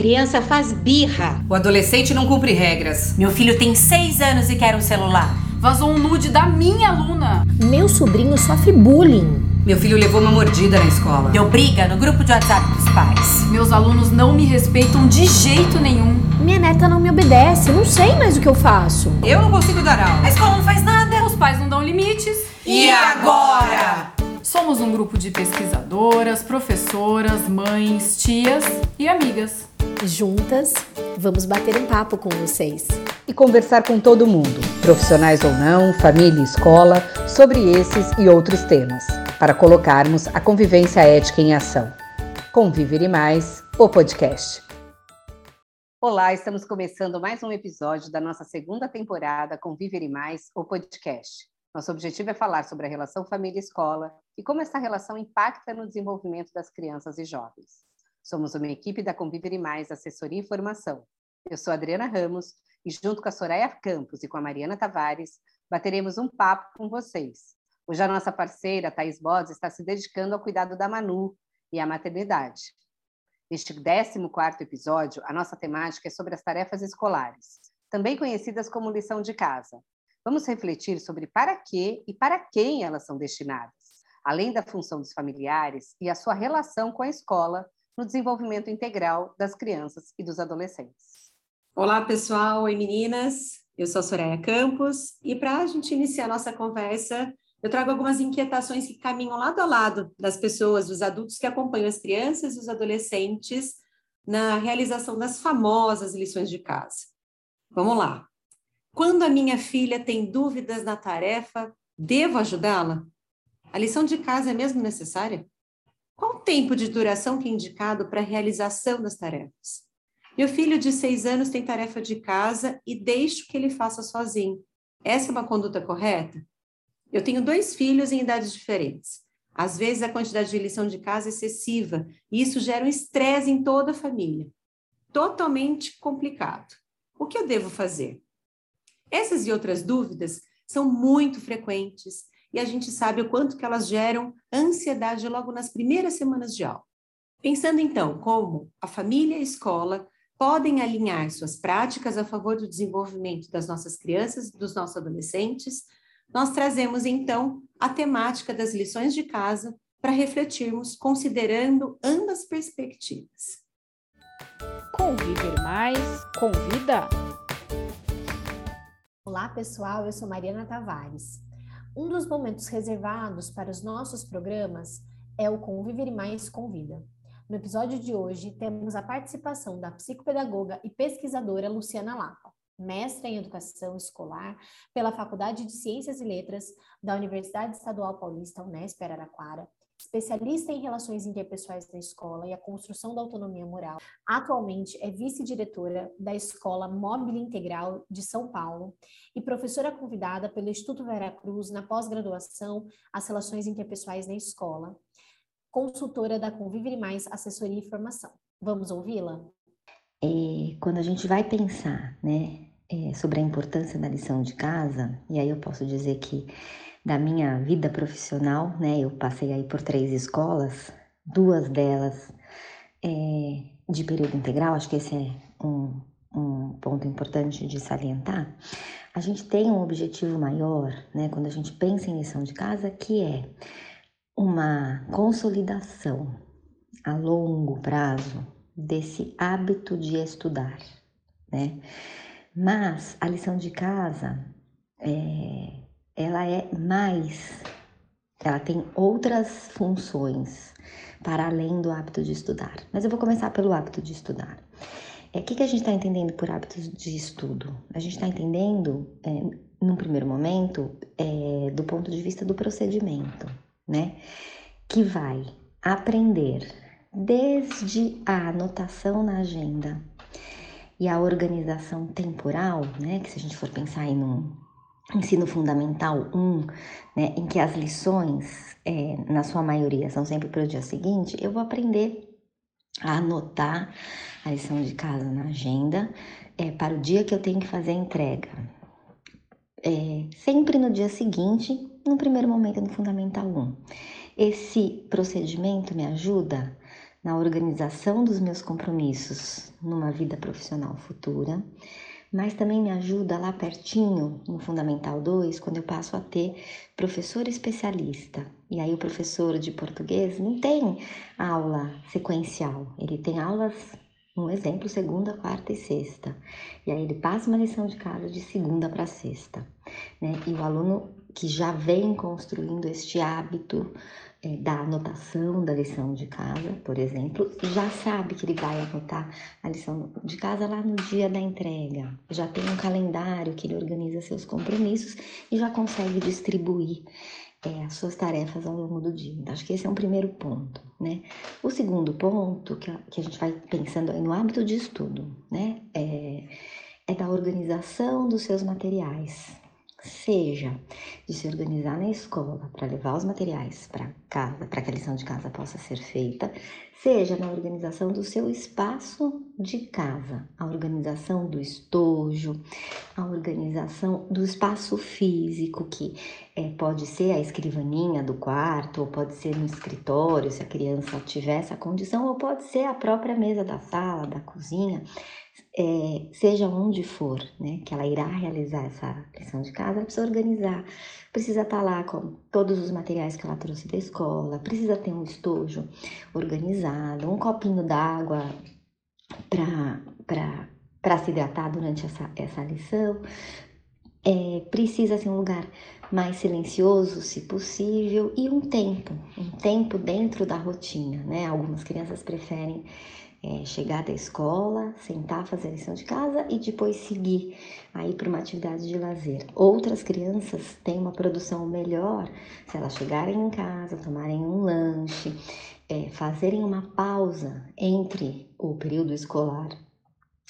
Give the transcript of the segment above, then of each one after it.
criança faz birra. O adolescente não cumpre regras. Meu filho tem seis anos e quer um celular. Vazou um nude da minha aluna. Meu sobrinho sofre bullying. Meu filho levou uma mordida na escola. Deu briga no grupo de WhatsApp dos pais. Meus alunos não me respeitam de jeito nenhum. Minha neta não me obedece, não sei mais o que eu faço. Eu não consigo dar aula. A escola não faz nada. Os pais não dão limites. E agora? Somos um grupo de pesquisadoras, professoras, mães, tias e amigas. Juntas, vamos bater um papo com vocês. E conversar com todo mundo, profissionais ou não, família e escola, sobre esses e outros temas, para colocarmos a convivência ética em ação. Conviver e Mais, o podcast. Olá, estamos começando mais um episódio da nossa segunda temporada Conviver e Mais, o podcast. Nosso objetivo é falar sobre a relação família-escola e como essa relação impacta no desenvolvimento das crianças e jovens. Somos uma equipe da Conviver e Mais Assessoria e Formação. Eu sou Adriana Ramos e junto com a Soraya Campos e com a Mariana Tavares, bateremos um papo com vocês. Hoje a nossa parceira, Thais Bodes, está se dedicando ao cuidado da Manu e à maternidade. Neste 14º episódio, a nossa temática é sobre as tarefas escolares, também conhecidas como lição de casa. Vamos refletir sobre para que e para quem elas são destinadas, além da função dos familiares e a sua relação com a escola no desenvolvimento integral das crianças e dos adolescentes. Olá, pessoal. Oi, meninas. Eu sou a Soraya Campos e para a gente iniciar a nossa conversa, eu trago algumas inquietações que caminham lado a lado das pessoas, dos adultos que acompanham as crianças e os adolescentes na realização das famosas lições de casa. Vamos lá. Quando a minha filha tem dúvidas na tarefa, devo ajudá-la? A lição de casa é mesmo necessária? Qual o tempo de duração que é indicado para a realização das tarefas? Meu filho de seis anos tem tarefa de casa e deixo que ele faça sozinho. Essa é uma conduta correta? Eu tenho dois filhos em idades diferentes. Às vezes a quantidade de lição de casa é excessiva e isso gera um estresse em toda a família. Totalmente complicado. O que eu devo fazer? Essas e outras dúvidas são muito frequentes e a gente sabe o quanto que elas geram ansiedade logo nas primeiras semanas de aula. Pensando então como a família e a escola podem alinhar suas práticas a favor do desenvolvimento das nossas crianças e dos nossos adolescentes, nós trazemos então a temática das lições de casa para refletirmos considerando ambas perspectivas. Conviver mais convida. Olá, pessoal. Eu sou Mariana Tavares. Um dos momentos reservados para os nossos programas é o Conviver Mais Convida. No episódio de hoje, temos a participação da psicopedagoga e pesquisadora Luciana Lapa, mestra em Educação Escolar pela Faculdade de Ciências e Letras da Universidade Estadual Paulista, Unesp Araraquara, especialista em relações interpessoais da escola e a construção da autonomia moral. Atualmente é vice-diretora da Escola Móvel Integral de São Paulo e professora convidada pelo Instituto Veracruz na pós-graduação As Relações Interpessoais na Escola, consultora da Conviver Mais Assessoria e Formação. Vamos ouvi-la? É, quando a gente vai pensar né, é, sobre a importância da lição de casa, e aí eu posso dizer que da minha vida profissional, né? Eu passei aí por três escolas, duas delas é, de período integral, acho que esse é um, um ponto importante de salientar. A gente tem um objetivo maior, né? Quando a gente pensa em lição de casa, que é uma consolidação a longo prazo desse hábito de estudar, né? Mas a lição de casa é, ela é mais, ela tem outras funções para além do hábito de estudar. Mas eu vou começar pelo hábito de estudar. É, o que, que a gente está entendendo por hábitos de estudo? A gente está entendendo, é, num primeiro momento, é, do ponto de vista do procedimento, né? Que vai aprender desde a anotação na agenda e a organização temporal, né? Que se a gente for pensar em um, ensino fundamental 1, né, em que as lições, é, na sua maioria, são sempre para o dia seguinte, eu vou aprender a anotar a lição de casa na agenda é, para o dia que eu tenho que fazer a entrega. É, sempre no dia seguinte, no primeiro momento no Fundamental 1. Esse procedimento me ajuda na organização dos meus compromissos numa vida profissional futura, mas também me ajuda lá pertinho, no Fundamental 2, quando eu passo a ter professor especialista. E aí o professor de português não tem aula sequencial, ele tem aulas, um exemplo, segunda, quarta e sexta. E aí ele passa uma lição de casa de segunda para sexta. Né? E o aluno que já vem construindo este hábito é, da anotação da lição de casa, por exemplo, já sabe que ele vai anotar a lição de casa lá no dia da entrega, já tem um calendário que ele organiza seus compromissos e já consegue distribuir é, as suas tarefas ao longo do dia. Então, acho que esse é um primeiro ponto, né? O segundo ponto, que a, que a gente vai pensando aí no hábito de estudo, né? É, é da organização dos seus materiais seja de se organizar na escola para levar os materiais para casa, para que a lição de casa possa ser feita, seja na organização do seu espaço de casa, a organização do estojo, a organização do espaço físico, que é, pode ser a escrivaninha do quarto, ou pode ser no escritório, se a criança tiver essa condição, ou pode ser a própria mesa da sala, da cozinha é, seja onde for, né, que ela irá realizar essa lição de casa, ela precisa organizar, precisa estar tá lá com todos os materiais que ela trouxe da escola, precisa ter um estojo organizado, um copinho d'água para se hidratar durante essa, essa lição, é, precisa ser um lugar mais silencioso, se possível, e um tempo, um tempo dentro da rotina, né? Algumas crianças preferem é, chegar da escola, sentar, fazer a lição de casa e depois seguir aí para uma atividade de lazer. Outras crianças têm uma produção melhor se elas chegarem em casa, tomarem um lanche, é, fazerem uma pausa entre o período escolar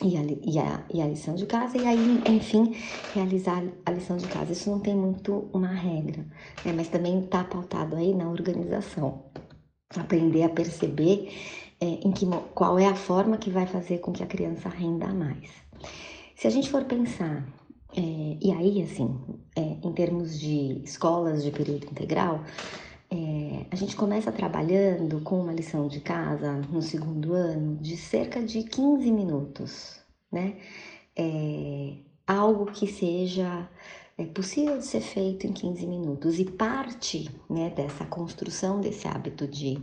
e a, e, a, e a lição de casa, e aí, enfim, realizar a lição de casa. Isso não tem muito uma regra, né? mas também está pautado aí na organização. Aprender a perceber é, em que, qual é a forma que vai fazer com que a criança renda mais. Se a gente for pensar, é, e aí, assim, é, em termos de escolas de período integral, é, a gente começa trabalhando com uma lição de casa no segundo ano de cerca de 15 minutos, né? É, algo que seja é possível de ser feito em 15 minutos e parte né, dessa construção desse hábito de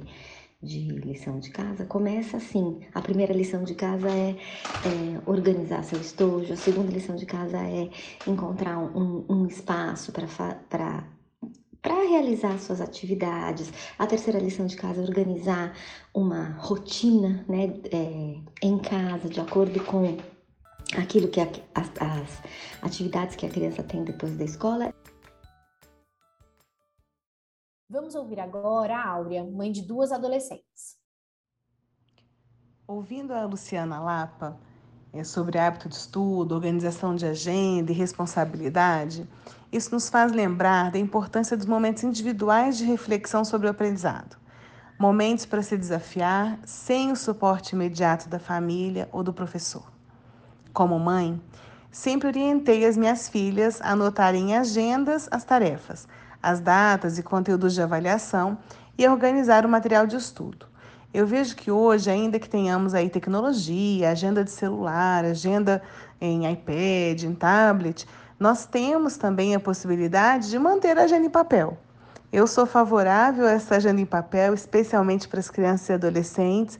de lição de casa começa assim. A primeira lição de casa é, é organizar seu estojo, a segunda lição de casa é encontrar um, um espaço para para realizar suas atividades. A terceira lição de casa é organizar uma rotina né, é, em casa, de acordo com aquilo que a, as, as atividades que a criança tem depois da escola. Vamos ouvir agora a Áurea, mãe de duas adolescentes. Ouvindo a Luciana Lapa é, sobre hábito de estudo, organização de agenda e responsabilidade, isso nos faz lembrar da importância dos momentos individuais de reflexão sobre o aprendizado. Momentos para se desafiar sem o suporte imediato da família ou do professor. Como mãe, sempre orientei as minhas filhas a anotarem em agendas as tarefas, as datas e conteúdos de avaliação e organizar o material de estudo. Eu vejo que hoje, ainda que tenhamos aí tecnologia, agenda de celular, agenda em iPad, em tablet, nós temos também a possibilidade de manter a agenda em papel. Eu sou favorável a essa agenda em papel, especialmente para as crianças e adolescentes,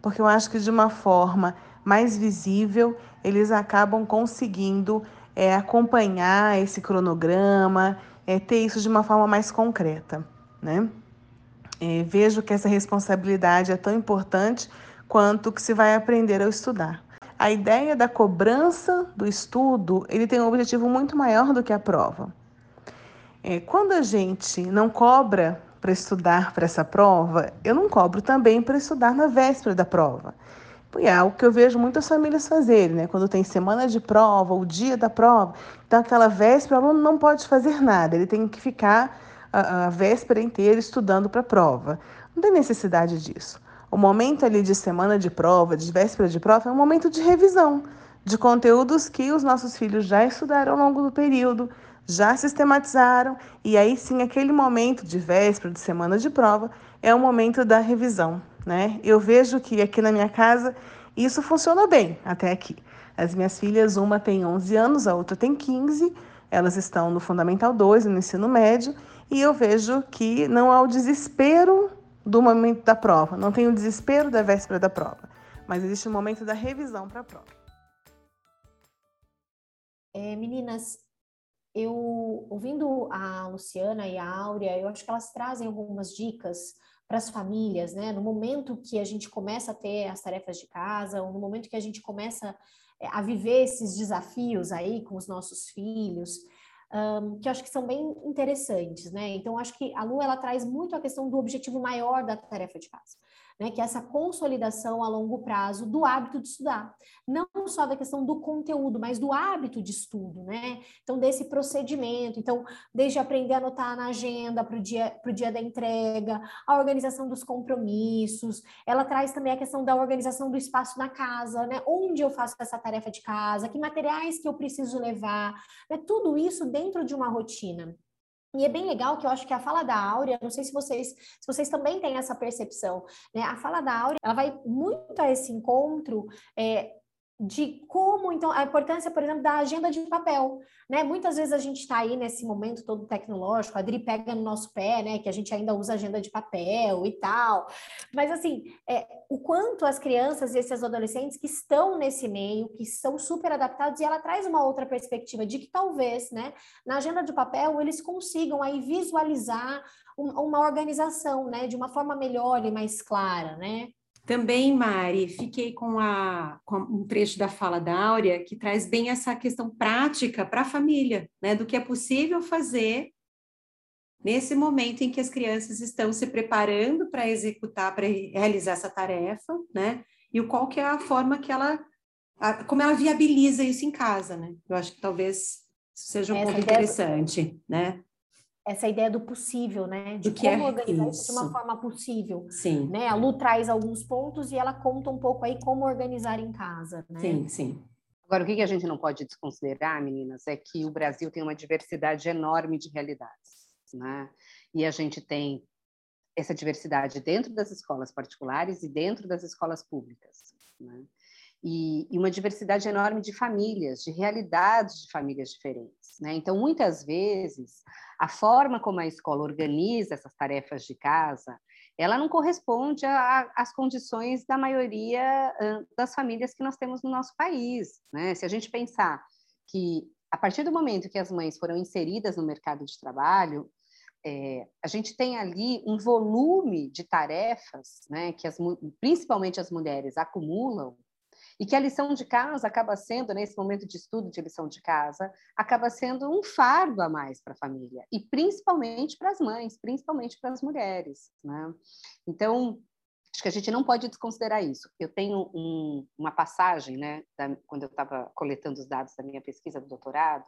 porque eu acho que de uma forma mais visível eles acabam conseguindo é, acompanhar esse cronograma é, ter isso de uma forma mais concreta. Né? É, vejo que essa responsabilidade é tão importante quanto que se vai aprender ao estudar. A ideia da cobrança do estudo ele tem um objetivo muito maior do que a prova. É, quando a gente não cobra para estudar para essa prova, eu não cobro também para estudar na véspera da prova. E é algo que eu vejo muitas famílias fazerem, né? Quando tem semana de prova, o dia da prova, então aquela véspera o aluno não pode fazer nada, ele tem que ficar a, a véspera inteira estudando para a prova. Não tem necessidade disso. O momento ali de semana de prova, de véspera de prova, é um momento de revisão de conteúdos que os nossos filhos já estudaram ao longo do período, já sistematizaram, e aí sim, aquele momento de véspera, de semana de prova, é o momento da revisão né? Eu vejo que aqui na minha casa isso funcionou bem até aqui. As minhas filhas, uma tem 11 anos, a outra tem 15, elas estão no Fundamental 2, no ensino médio, e eu vejo que não há o desespero do momento da prova, não tem o desespero da véspera da prova, mas existe o momento da revisão para a prova. É, meninas, eu ouvindo a Luciana e a Áurea, eu acho que elas trazem algumas dicas para as famílias, né? No momento que a gente começa a ter as tarefas de casa, ou no momento que a gente começa é, a viver esses desafios aí com os nossos filhos, um, que eu acho que são bem interessantes, né? Então, acho que a Lu ela traz muito a questão do objetivo maior da tarefa de casa né, que é essa consolidação a longo prazo do hábito de estudar. Não só da questão do conteúdo, mas do hábito de estudo, né? Então, desse procedimento. Então, desde aprender a anotar na agenda para o dia, dia da entrega, a organização dos compromissos. Ela traz também a questão da organização do espaço na casa, né? Onde eu faço essa tarefa de casa, que materiais que eu preciso levar, né? Tudo isso dentro de uma rotina. E é bem legal que eu acho que a fala da Áurea, não sei se vocês, se vocês também têm essa percepção, né? A fala da Áurea, ela vai muito a esse encontro é, de como, então, a importância, por exemplo, da agenda de papel, né? Muitas vezes a gente está aí nesse momento todo tecnológico, a Adri pega no nosso pé, né? Que a gente ainda usa agenda de papel e tal. Mas, assim, é, o quanto as crianças e esses adolescentes que estão nesse meio, que são super adaptados, e ela traz uma outra perspectiva de que talvez, né? Na agenda de papel, eles consigam aí visualizar uma organização, né? De uma forma melhor e mais clara, né? Também, Mari, fiquei com, a, com um trecho da fala da Áurea que traz bem essa questão prática para a família, né? Do que é possível fazer nesse momento em que as crianças estão se preparando para executar, para realizar essa tarefa, né? E qual que é a forma que ela, a, como ela viabiliza isso em casa, né? Eu acho que talvez seja um Essa ponto interessante, né? Essa ideia do possível, né? De como é organizar isso. isso. de uma forma possível. Sim. Né? A Lu traz alguns pontos e ela conta um pouco aí como organizar em casa, né? Sim, sim. Agora, o que a gente não pode desconsiderar, meninas, é que o Brasil tem uma diversidade enorme de realidades, né? E a gente tem essa diversidade dentro das escolas particulares e dentro das escolas públicas, né? E, e, uma diversidade enorme de famílias, de realidades de famílias diferentes. Né? Então, muitas vezes, a forma como a escola organiza essas tarefas de casa, ela não corresponde às condições da maioria das famílias que nós temos no nosso país. Né? Se a gente pensar que, a partir do momento que as mães foram inseridas no mercado de trabalho, é, a gente tem ali um volume de tarefas, né, que as, principalmente as mulheres acumulam, e que a lição de casa acaba sendo, nesse momento de estudo de lição de casa, acaba sendo um fardo a mais para a família, e principalmente para as mães, principalmente para as mulheres. Né? Então, acho que a gente não pode desconsiderar isso. Eu tenho um, uma passagem, né, da, quando eu estava coletando os dados da minha pesquisa do doutorado,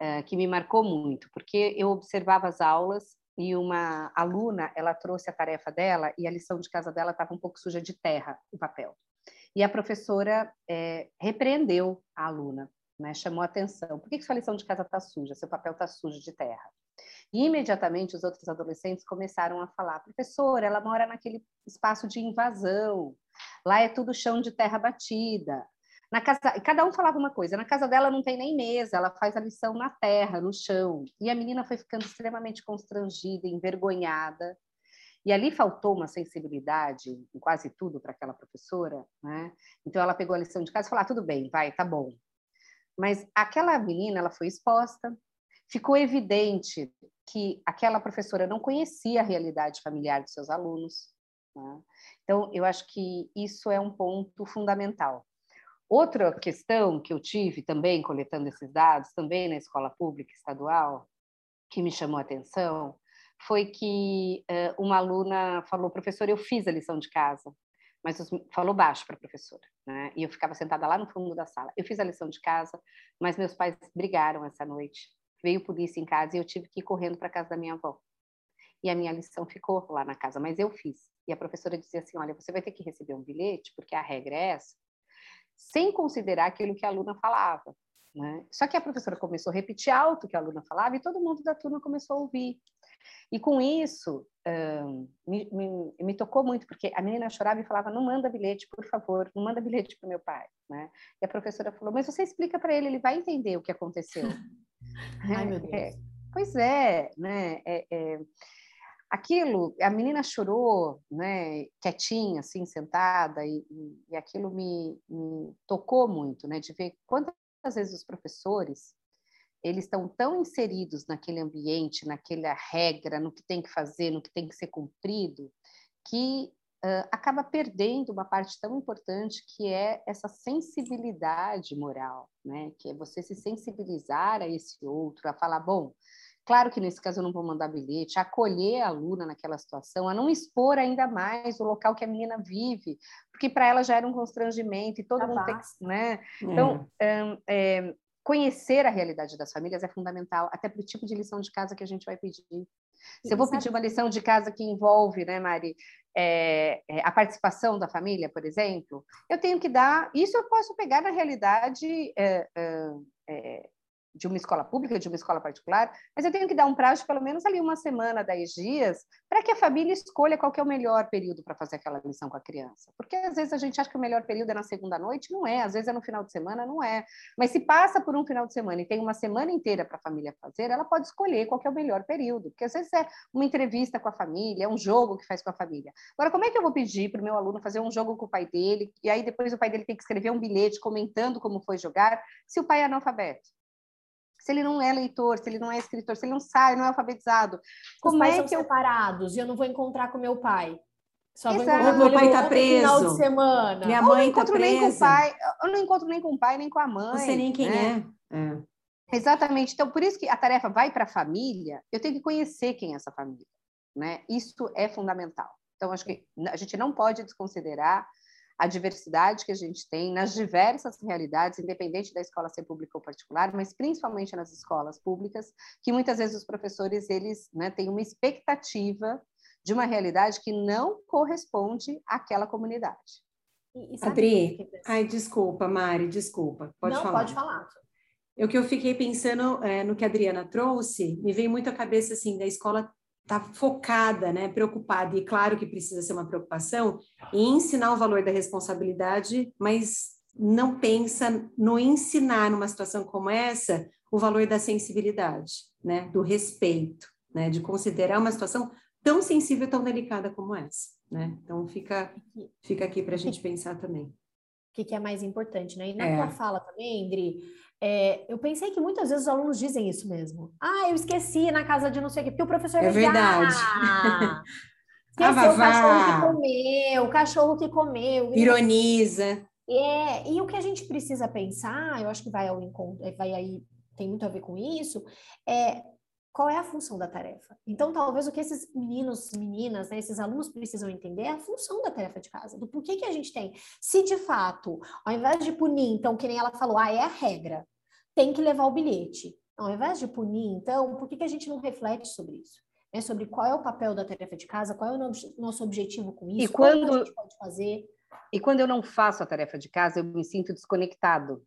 é, que me marcou muito, porque eu observava as aulas e uma aluna, ela trouxe a tarefa dela e a lição de casa dela estava um pouco suja de terra, o papel. E a professora é, repreendeu a aluna, né, chamou a atenção. Por que, sua lição de casa está suja? Seu papel está sujo de terra. E imediatamente os outros adolescentes começaram a falar: professora, ela mora naquele espaço de invasão, lá é tudo chão de terra batida. Na casa, cada um falava uma coisa. Na casa dela não tem nem mesa, ela faz a lição na terra, no chão. E a menina foi ficando extremamente constrangida, envergonhada. E ali faltou uma sensibilidade em quase tudo para aquela professora, né? Então ela pegou a lição de casa e falou: ah, tudo bem, vai, tá bom. Mas aquela menina, ela foi exposta, ficou evidente que aquela professora não conhecia a realidade familiar dos seus alunos. Né? Então, eu acho que isso é um ponto fundamental. Outra questão que eu tive também, coletando esses dados, também na escola pública estadual, que me chamou a atenção, foi que uh, uma aluna falou, professor, eu fiz a lição de casa, mas os, falou baixo para a professora, né? E eu ficava sentada lá no fundo da sala. Eu fiz a lição de casa, mas meus pais brigaram essa noite. Veio polícia em casa e eu tive que ir correndo para casa da minha avó. E a minha lição ficou lá na casa, mas eu fiz. E a professora dizia assim: Olha, você vai ter que receber um bilhete, porque a regra é essa, sem considerar aquilo que a aluna falava. Né? Só que a professora começou a repetir alto o que a aluna falava e todo mundo da turma começou a ouvir. E com isso, um, me, me, me, tocou muito, porque a menina chorava e falava: não manda bilhete, por favor, não manda bilhete para o meu pai. Né? E a professora falou: mas você explica para ele, ele vai entender o que aconteceu. Ai, meu Deus. É, pois é, né? É, é, aquilo, a menina chorou, né, quietinha, assim, sentada, e, e aquilo me, me tocou muito, né, de ver quantas vezes os professores eles estão tão inseridos naquele ambiente, naquela regra, no que tem que fazer, no que tem que ser cumprido, que uh, acaba perdendo uma parte tão importante que é essa sensibilidade moral, né? Que é você se sensibilizar a esse outro, a falar, bom, claro que nesse caso eu não vou mandar bilhete, acolher a aluna naquela situação, a não expor ainda mais o local que a menina vive, porque para ela já era um constrangimento e todo Já mundo tem que, né? Então, um, é, conhecer a realidade das famílias é fundamental, até para o tipo de lição de casa que a gente vai pedir. Se eu vou pedir uma lição de casa que envolve, né, Mari, é, é, a participação da família, por exemplo, eu tenho que dar. Isso eu posso pegar na realidade é, é, é, de uma escola pública, de uma escola particular, mas eu tenho que dar um prazo de pelo menos ali uma semana, dez dias, para que a família escolha qual é o melhor período para fazer aquela lição com a criança. Porque às vezes a gente acha que o melhor período é na segunda noite, não é, às vezes é no final de semana, não é. Mas se passa por um final de semana e tem uma semana inteira para a família fazer, ela pode escolher qual é o melhor período, porque às vezes é uma entrevista com a família, é um jogo que faz com a família. Agora, como é que eu vou pedir para o meu aluno fazer um jogo com o pai dele, e aí depois o pai dele tem que escrever um bilhete comentando como foi jogar, se o pai é analfabeto? Se ele não é leitor, se ele não é escritor, se ele não sabe, não é alfabetizado. Os Como pais é são que eu separados e eu não vou encontrar com meu pai. Só vou encontrar Meu pai tá no outro final preso. de semana. Minha eu não mãe tá encontro nem com o presa. pai, eu não encontro nem com o pai nem com a mãe. Não sei nem quem né? é. é. Exatamente. Então, por isso que a tarefa vai para a família, eu tenho que conhecer quem é essa família, né? Isso é fundamental. Então, acho que a gente não pode desconsiderar a diversidade que a gente tem nas diversas realidades, independente da escola ser pública ou particular, mas principalmente nas escolas públicas, que muitas vezes os professores eles né, têm uma expectativa de uma realidade que não corresponde àquela comunidade. E, e Adri, que eu fiquei pensando? ai, desculpa, Mari, desculpa. Pode não, falar. pode falar. O que eu fiquei pensando é, no que a Adriana trouxe, me veio muito à cabeça assim, da escola tá focada, né, preocupada, e claro que precisa ser uma preocupação, em ensinar o valor da responsabilidade, mas não pensa no ensinar numa situação como essa o valor da sensibilidade, né, do respeito, né, de considerar uma situação tão sensível, tão delicada como essa, né? Então fica fica aqui para a gente pensar também. O que, que é mais importante, né? E na É. tua fala também, Indri, é, eu pensei que muitas vezes os alunos dizem isso mesmo. Ah, eu esqueci na casa de não sei o quê, porque o professor É dizer, verdade. "Ah, esqueceu o vavá." cachorro que comeu, o cachorro que comeu. Ironiza. É, e o que a gente precisa pensar, eu acho que vai ao encontro, vai aí, tem muito a ver com isso, é qual é a função da tarefa. Então, talvez o que esses meninos, meninas, né, esses alunos precisam entender é a função da tarefa de casa, do porquê que a gente tem. Se de fato, ao invés de punir, então, que nem ela falou, ah, é a regra, tem que levar o bilhete. Ao invés de punir, então, por que, que a gente não reflete sobre isso? Né, sobre qual é o papel da tarefa de casa, qual é o nosso- objetivo com isso, quando- como a gente pode fazer. E quando eu não faço a tarefa de casa, eu me sinto desconectado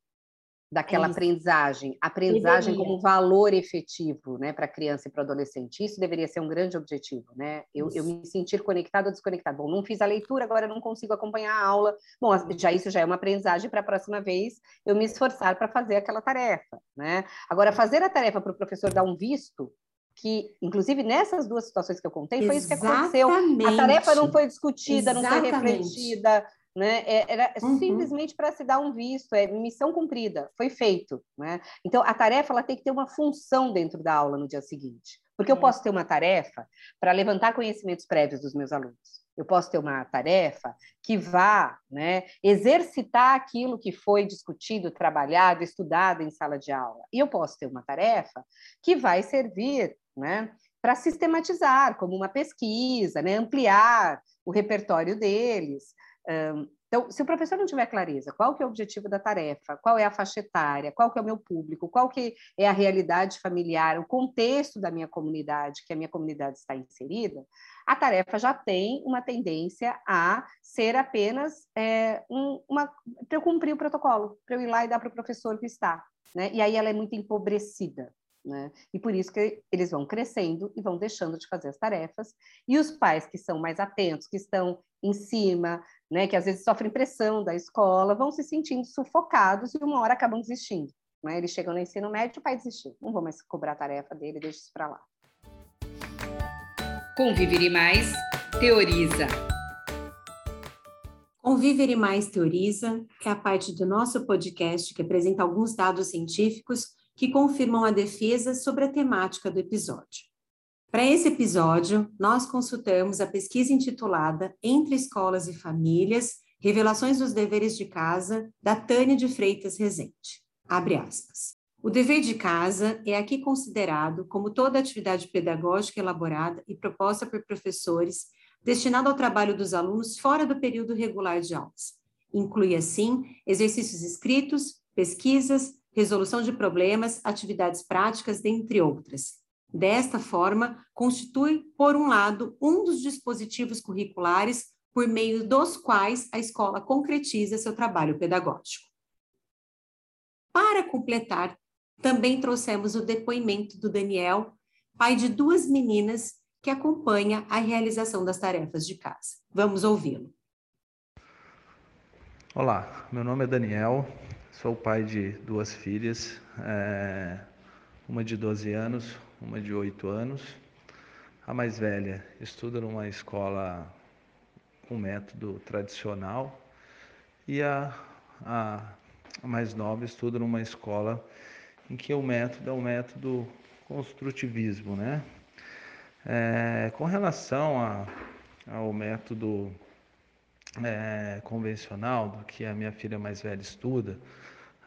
daquela É aprendizagem, aprendizagem Deveria. como valor efetivo, né, para criança e para adolescente. Isso deveria ser um grande objetivo, né? Eu, eu me sentir conectado ou desconectado. Bom, não fiz a leitura, agora não consigo acompanhar a aula. Bom, já isso já é uma aprendizagem para a próxima vez eu me esforçar para fazer aquela tarefa, né? Agora fazer a tarefa para o professor dar um visto que, inclusive nessas duas situações que eu contei, foi isso que aconteceu. A tarefa não foi discutida, não foi Exatamente. refletida, né? É- Era Uhum. simplesmente para se dar um visto, é missão cumprida, foi feito, né? Então a tarefa ela tem que ter uma função dentro da aula no dia seguinte, porque eu É. posso ter uma tarefa para levantar conhecimentos prévios dos meus alunos. Eu posso ter uma tarefa que vá, né, exercitar aquilo que foi discutido, trabalhado, estudado em sala de aula. E eu posso ter uma tarefa que vai servir, né, para sistematizar, como uma pesquisa, né, ampliar o repertório deles. Então, se o professor não tiver clareza, qual que é o objetivo da tarefa, qual é a faixa etária, qual que é o meu público, qual que é a realidade familiar, o contexto da minha comunidade, que a minha comunidade está inserida, a tarefa já tem uma tendência a ser apenas é, um, uma para eu cumprir o protocolo, para eu ir lá e dar para o professor que está, né? E aí ela é muito empobrecida. Né? E por isso que eles vão crescendo e vão deixando de fazer as tarefas. E os pais que são mais atentos, que estão em cima, né, que às vezes sofrem pressão da escola, vão se sentindo sufocados e uma hora acabam desistindo. Né? Eles chegam no ensino médio, o pai desistiu. Não vou mais cobrar a tarefa dele, deixa isso para lá. Conviver e Mais teoriza. Conviver e Mais teoriza é a parte do nosso podcast que apresenta alguns dados científicos que confirmam a defesa sobre a temática do episódio. Para esse episódio, nós consultamos a pesquisa intitulada Entre Escolas e Famílias, Revelações dos Deveres de Casa, da Tânia de Freitas Rezende. Abre aspas. O dever de casa é aqui considerado como toda atividade pedagógica elaborada e proposta por professores destinada ao trabalho dos alunos fora do período regular de aulas. Inclui, assim, exercícios escritos, pesquisas, resolução de problemas, atividades práticas, dentre outras. Desta forma, constitui, por um lado, um dos dispositivos curriculares por meio dos quais a escola concretiza seu trabalho pedagógico. Para completar, também trouxemos o depoimento do Daniel, pai de duas meninas que acompanha a realização das tarefas de casa. Vamos ouvi-lo. Olá, meu nome é Daniel, sou pai de duas filhas, é, uma de 12 anos, uma de 8 anos. A mais velha estuda numa escola com método tradicional e a, a, a mais nova estuda numa escola em que o método é o método construtivismo, né? É, com relação a, ao método é, convencional do que a minha filha mais velha estuda,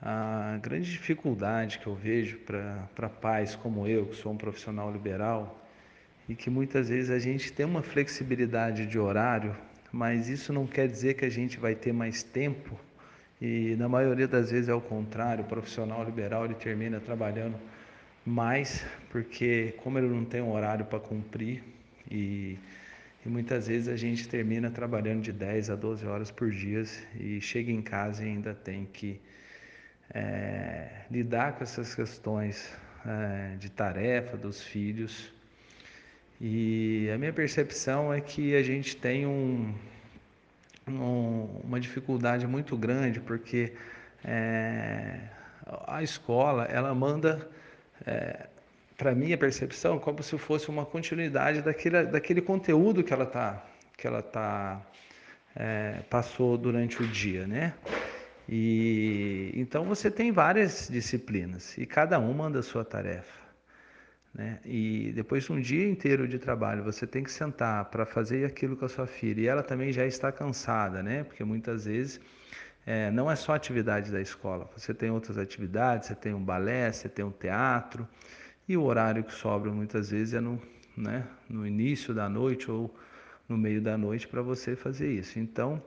a grande dificuldade que eu vejo para pais como eu, que sou um profissional liberal, e que muitas vezes a gente tem uma flexibilidade de horário, mas isso não quer dizer que a gente vai ter mais tempo, e na maioria das vezes é o contrário, o profissional liberal ele termina trabalhando mais, porque como ele não tem um horário para cumprir, e, e muitas vezes a gente termina trabalhando de 10 a 12 horas por dia e chega em casa e ainda tem que é, lidar com essas questões é, de tarefa dos filhos. E a minha percepção é que a gente tem um, um, uma dificuldade muito grande, porque é, a escola ela manda, é, para mim, a percepção como se fosse uma continuidade daquele, daquele conteúdo que ela tá, que ela tá, é, passou durante o dia, né? E então você tem várias disciplinas e cada uma manda a sua tarefa. Né? E depois de um dia inteiro de trabalho, você tem que sentar para fazer aquilo com a sua filha. E ela também já está cansada, né? Porque muitas vezes é, não é só atividade da escola. Você tem outras atividades, você tem um balé, você tem um teatro. E o horário que sobra muitas vezes é no, né, no início da noite ou no meio da noite para você fazer isso. Então,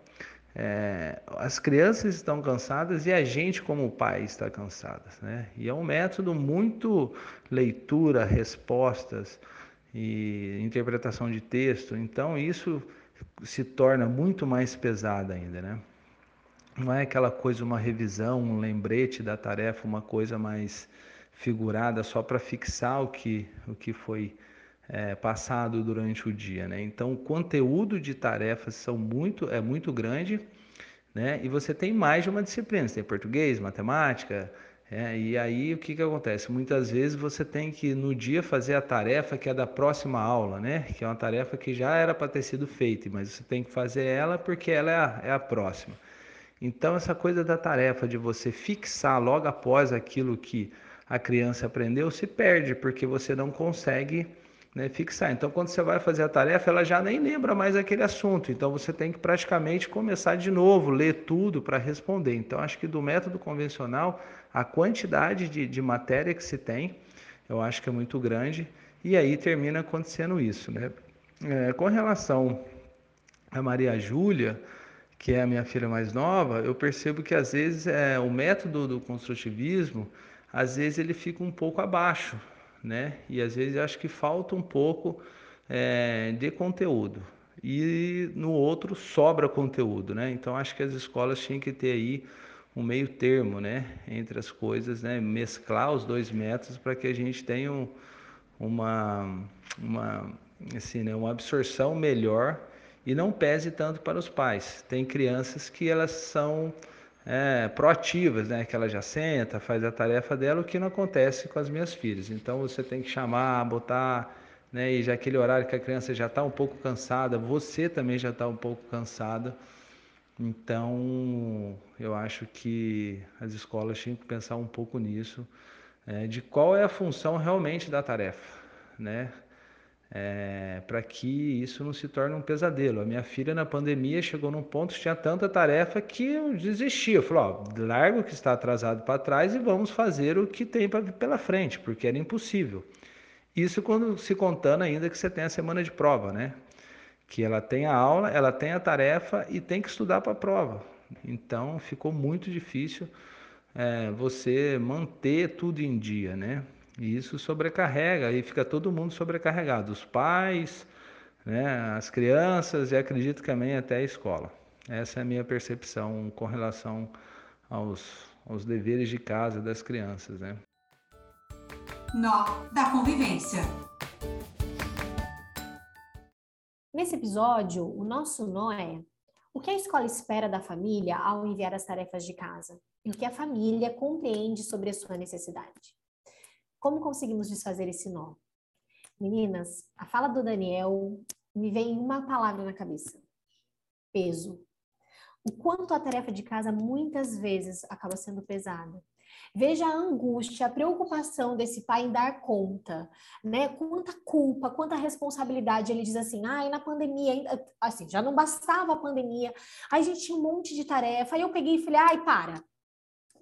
é, as crianças estão cansadas e a gente, como pai, está cansado. Né? E é um método muito leitura, respostas e interpretação de texto. Então, isso se torna muito mais pesado ainda. Né? Não é aquela coisa, uma revisão, um lembrete da tarefa, uma coisa mais figurada só para fixar o que, o que foi é, passado durante o dia, né? Então, o conteúdo de tarefas são muito, é muito grande, né? E você tem mais de uma disciplina, você tem português, matemática, é, e aí o que, que acontece? Muitas vezes você tem que no dia fazer a tarefa que é da próxima aula, né? Que é uma tarefa que já era para ter sido feita, mas você tem que fazer ela porque ela é a, é a próxima. Então, essa coisa da tarefa de você fixar logo após aquilo que a criança aprendeu se perde, porque você não consegue né, fixar. Então, quando você vai fazer a tarefa, ela já nem lembra mais aquele assunto. Então, você tem que praticamente começar de novo, ler tudo para responder. Então, acho que do método convencional, a quantidade de, de matéria que se tem, eu acho que é muito grande. E aí termina acontecendo isso. Né? É, com relação a Maria Júlia, que é a minha filha mais nova, eu percebo que às vezes é, o método do construtivismo, às vezes ele fica um pouco abaixo né? E às vezes acho que falta um pouco é, de conteúdo. E no outro sobra conteúdo, né? Então acho que as escolas tinham que ter aí um meio termo, né, entre as coisas, né, mesclar os dois métodos para que a gente tenha um, uma, uma, assim, né, uma absorção melhor e não pese tanto para os pais. Tem crianças que elas são é, proativas, né, que ela já senta, faz a tarefa dela, o que não acontece com as minhas filhas. Então você tem que chamar, botar, né, e já aquele horário que a criança já está um pouco cansada, você também já está um pouco cansada então, eu acho que as escolas tinham que pensar um pouco nisso, é, de qual é a função realmente da tarefa, né? É, para que isso não se torne um pesadelo. A minha filha na pandemia chegou num ponto que tinha tanta tarefa que eu desisti. Eu falei, ó, larga o que está atrasado para trás e vamos fazer o que tem pra, pela frente, porque era impossível. Isso quando se contando ainda que você tem a semana de prova, né? que ela tem a aula, ela tem a tarefa e tem que estudar para a prova. Então ficou muito difícil é, você manter tudo em dia, né? E isso sobrecarrega e fica todo mundo sobrecarregado, os pais, né, as crianças e acredito que também até a escola. Essa é a minha percepção com relação aos, aos deveres de casa das crianças, né? Nó da convivência. Nesse episódio, o nosso nó é o que a escola espera da família ao enviar as tarefas de casa e o que a família compreende sobre a sua necessidade. Como conseguimos desfazer esse nó? Meninas, a fala do Daniel me vem uma palavra na cabeça: peso. O quanto a tarefa de casa muitas vezes acaba sendo pesada. Veja a angústia, a preocupação desse pai em dar conta, né? Quanta culpa, quanta responsabilidade. Ele diz assim: ai, ah, na pandemia, assim, já não bastava a pandemia, aí a gente tinha um monte de tarefa. Aí eu peguei e falei: ai, para,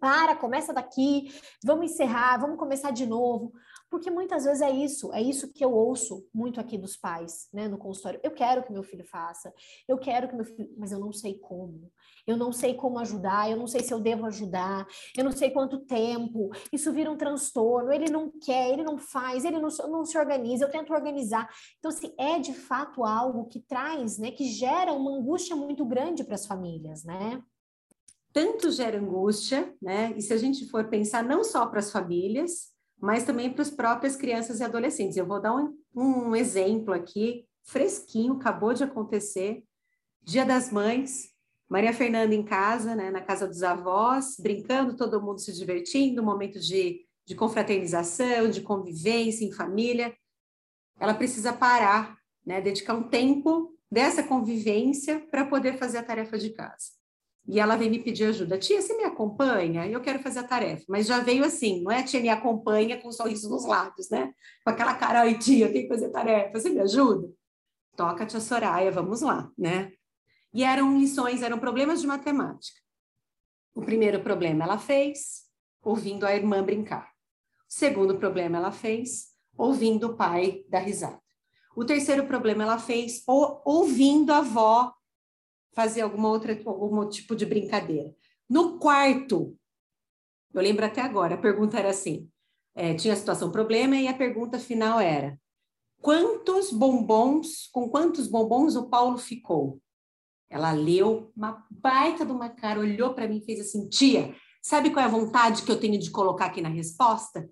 para, começa daqui, vamos encerrar, vamos começar de novo. Porque muitas vezes é isso, é isso que eu ouço muito aqui dos pais, né, no consultório. Eu quero que meu filho faça, eu quero que meu filho, mas eu não sei como. Eu não sei como ajudar, eu não sei se eu devo ajudar, eu não sei quanto tempo. Isso vira um transtorno, ele não quer, ele não faz, ele não, não se organiza, eu tento organizar. Então, assim, é de fato algo que traz, né, que gera uma angústia muito grande para as famílias, né? Tanto gera angústia, né? E se a gente for pensar não só para as famílias, mas também para as próprias crianças e adolescentes. Eu vou dar um, um exemplo aqui, fresquinho, acabou de acontecer. Dia das Mães, Maria Fernanda em casa, né, na casa dos avós, brincando, todo mundo se divertindo, momento de, de confraternização, de convivência em família. Ela precisa parar, né, dedicar um tempo dessa convivência para poder fazer a tarefa de casa. E ela veio me pedir ajuda. Tia, você me acompanha? Eu quero fazer a tarefa. Mas já veio assim, não é tia me acompanha com um sorriso nos lábios, né? Com aquela cara, ai tia, eu tenho que fazer tarefa, você me ajuda? Toca, tia Soraya, vamos lá, né? E eram lições, eram problemas de matemática. O primeiro problema ela fez, ouvindo a irmã brincar. O segundo problema ela fez, ouvindo o pai dar risada. O terceiro problema ela fez, ouvindo a avó fazer alguma outra, algum tipo de brincadeira. No quarto, eu lembro até agora, a pergunta era assim: é, tinha a situação problema e a pergunta final era: quantos bombons, com quantos bombons o Paulo ficou? Ela leu uma baita de uma cara, olhou para mim e fez assim: tia, sabe qual é a vontade que eu tenho de colocar aqui na resposta?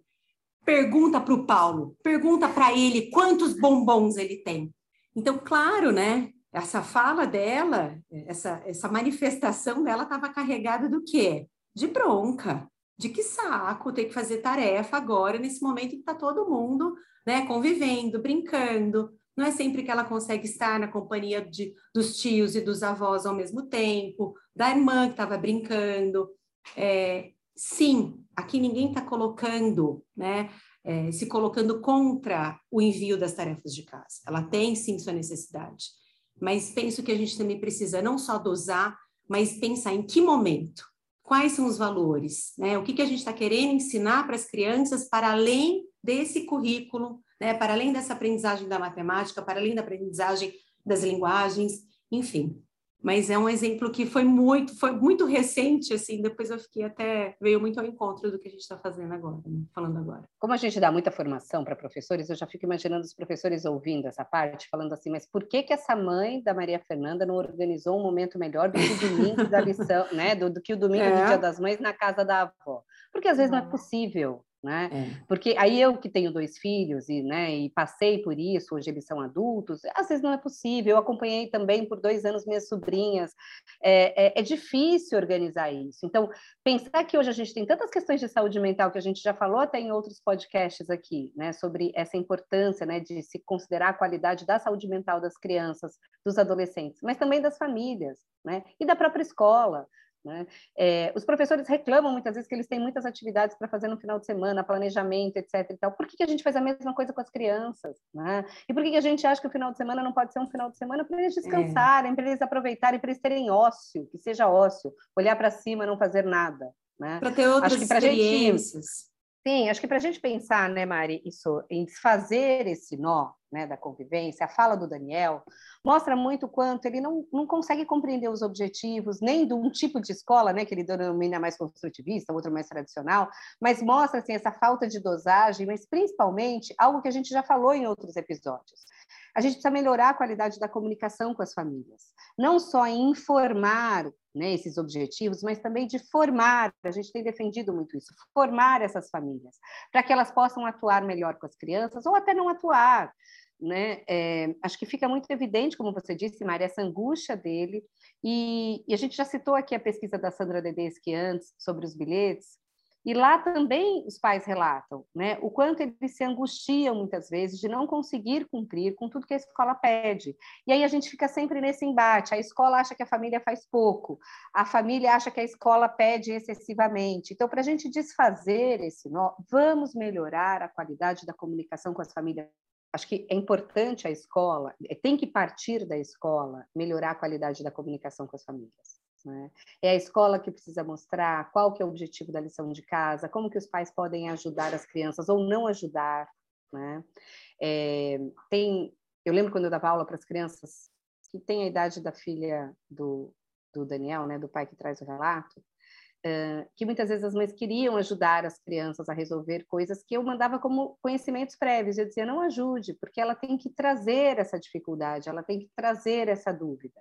Pergunta para o Paulo, pergunta para ele quantos bombons ele tem. Então, claro, né? Essa fala dela, essa, essa manifestação dela estava carregada do quê? De bronca, de que saco ter que fazer tarefa agora, nesse momento que está todo mundo né, convivendo, brincando. Não é sempre que ela consegue estar na companhia de, dos tios e dos avós ao mesmo tempo, da irmã que estava brincando. É, sim, aqui ninguém está colocando, né, é, se colocando contra o envio das tarefas de casa. Ela tem sim sua necessidade mas penso que a gente também precisa não só dosar, mas pensar em que momento, quais são os valores, né? O que, que a gente está querendo ensinar para as crianças para além desse currículo, né? Para além dessa aprendizagem da matemática, para além da aprendizagem das linguagens, enfim. Mas é um exemplo que foi muito, foi muito recente, assim, depois eu fiquei até, veio muito ao encontro do que a gente está fazendo agora, né? falando agora. Como a gente dá muita formação para professores, eu já fico imaginando os professores ouvindo essa parte, falando assim, mas por que que essa mãe da Maria Fernanda não organizou um momento melhor do que o domingo da lição, né, do, do que o domingo é. do Dia das Mães na casa da avó? Porque às vezes não é possível, né? É. Porque aí eu que tenho dois filhos e, né, e passei por isso, hoje eles são adultos, às vezes não é possível. Eu acompanhei também por dois anos minhas sobrinhas. É, é, é, difícil organizar isso. Então, pensar que hoje a gente tem tantas questões de saúde mental que a gente já falou até em outros podcasts aqui, né, sobre essa importância, né, de se considerar a qualidade da saúde mental das crianças, dos adolescentes, mas também das famílias, né, e da própria escola. Né? É, os professores reclamam muitas vezes que eles têm muitas atividades para fazer no final de semana, planejamento, etc. E tal. Por que, que a gente faz a mesma coisa com as crianças? Né? E por que, que a gente acha que o final de semana não pode ser um final de semana para eles descansarem, é. para eles aproveitarem, para eles terem ócio, que seja ócio, olhar para cima, não fazer nada? Né? Para ter outras experiências. Gente, sim, acho que para a gente pensar, né, Mari, isso, em desfazer esse nó né, da convivência, a fala do Daniel, mostra muito quanto ele não, não consegue compreender os objetivos, nem de um tipo de escola, né, que ele denomina mais construtivista, outro mais tradicional, mas mostra assim, essa falta de dosagem, mas principalmente algo que a gente já falou em outros episódios. A gente precisa melhorar a qualidade da comunicação com as famílias, não só em informar né, esses objetivos, mas também de formar, a gente tem defendido muito isso, formar essas famílias, para que elas possam atuar melhor com as crianças, ou até não atuar, né? É, acho que fica muito evidente, como você disse, Maria, essa angústia dele. E, e, a gente já citou aqui a pesquisa da Sandra Dedeschi antes sobre os bilhetes. E lá também os pais relatam né, o quanto eles se angustiam muitas vezes de não conseguir cumprir com tudo que a escola pede. E aí a gente fica sempre nesse embate: a escola acha que a família faz pouco, a família acha que a escola pede excessivamente. Então, para a gente desfazer esse nó, vamos melhorar a qualidade da comunicação com as famílias acho que é importante a escola, é, tem que partir da escola melhorar a qualidade da comunicação com as famílias. Né? É a escola que precisa mostrar qual que é o objetivo da lição de casa, como que os pais podem ajudar as crianças ou não ajudar. Né? É, tem, eu lembro quando eu dava aula para as crianças que têm a idade da filha do, do Daniel, né, do pai que traz o relato, que muitas vezes as mães queriam ajudar as crianças a resolver coisas que eu mandava como conhecimentos prévios. Eu dizia, não ajude, porque ela tem que trazer essa dificuldade, ela tem que trazer essa dúvida.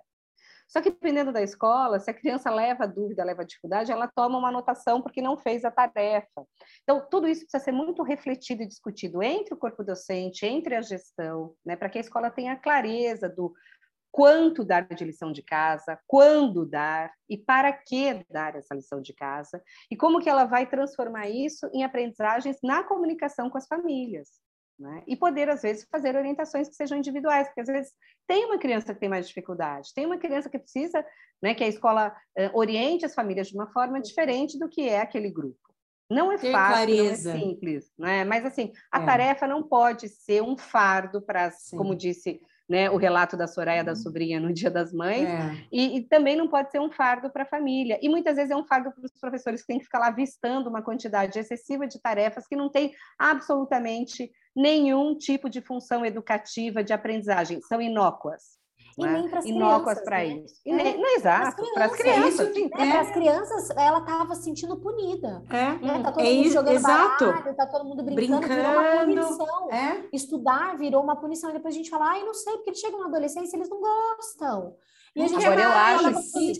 Só que dependendo da escola, se a criança leva dúvida, leva dificuldade, ela toma uma anotação porque não fez a tarefa. Então, tudo isso precisa ser muito refletido e discutido entre o corpo docente, entre a gestão, né, para que a escola tenha clareza do quanto dar de lição de casa, quando dar e para que dar essa lição de casa e como que ela vai transformar isso em aprendizagens na comunicação com as famílias. Né? E poder, às vezes, fazer orientações que sejam individuais, porque às vezes tem uma criança que tem mais dificuldade, tem uma criança que precisa né, que a escola uh, oriente as famílias de uma forma diferente do que é aquele grupo. Não é fácil, clareza. não é simples, né? mas assim, a é. tarefa não pode ser um fardo para, como disse né, o relato da Soraya, da uhum. sobrinha, no Dia das Mães, é. e, e, também não pode ser um fardo para a família. E muitas vezes é um fardo para os professores que têm que ficar lá vistando uma quantidade excessiva de tarefas que não tem absolutamente nenhum tipo de função educativa de aprendizagem, são inócuas. E né? nem para as inócuas para né? isso. E é. nem, não, exato, para as crianças. Né? Para as crianças, ela estava se sentindo punida. É, né? Tá todo é mundo jogando exato. baralho, tá todo mundo brincando, brincando. virou uma punição. É. Estudar virou uma punição. E depois a gente fala, ai, não sei, porque eles chegam na adolescência eles não gostam. E Agora, eu acho que esse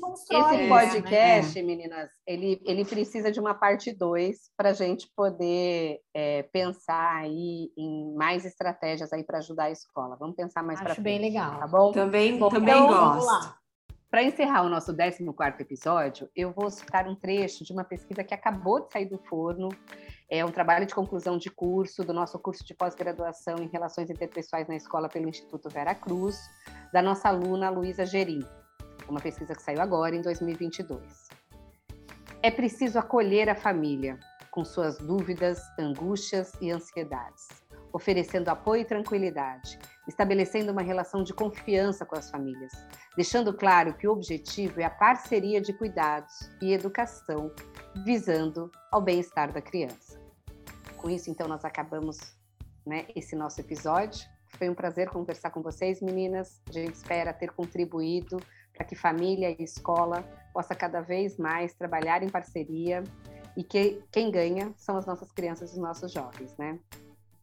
podcast, é, né? meninas, ele, ele precisa de uma parte 2 para a gente poder é, pensar aí em mais estratégias aí para ajudar a escola. Vamos pensar mais para frente. Acho bem legal. Tá bom? Também, bom, também então, gosto. Para encerrar o nosso 14 episódio, eu vou citar um trecho de uma pesquisa que acabou de sair do forno. É um trabalho de conclusão de curso do nosso curso de pós-graduação em Relações Interpessoais na Escola pelo Instituto Vera Cruz, da nossa aluna Luísa Gerim. Uma pesquisa que saiu agora, em 2022. É preciso acolher a família com suas dúvidas, angústias e ansiedades, oferecendo apoio e tranquilidade, estabelecendo uma relação de confiança com as famílias, deixando claro que o objetivo é a parceria de cuidados e educação, visando ao bem-estar da criança. Com isso, então, nós acabamos né, esse nosso episódio. Foi um prazer conversar com vocês, meninas. A gente espera ter contribuído para que família e escola possa cada vez mais trabalhar em parceria e que quem ganha são as nossas crianças e os nossos jovens, né?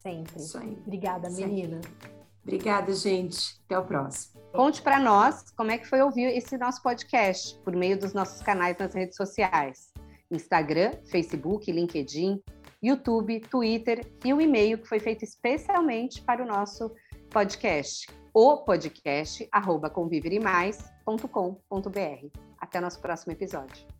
Sempre. Isso aí. Obrigada, menina. Obrigada, gente. Até o próximo. Conte para nós como é que foi ouvir esse nosso podcast por meio dos nossos canais nas redes sociais: Instagram, Facebook, LinkedIn, YouTube, Twitter e o e-mail que foi feito especialmente para o nosso podcast, o podcast arroba conviveremais.com.br. Até nosso próximo episódio.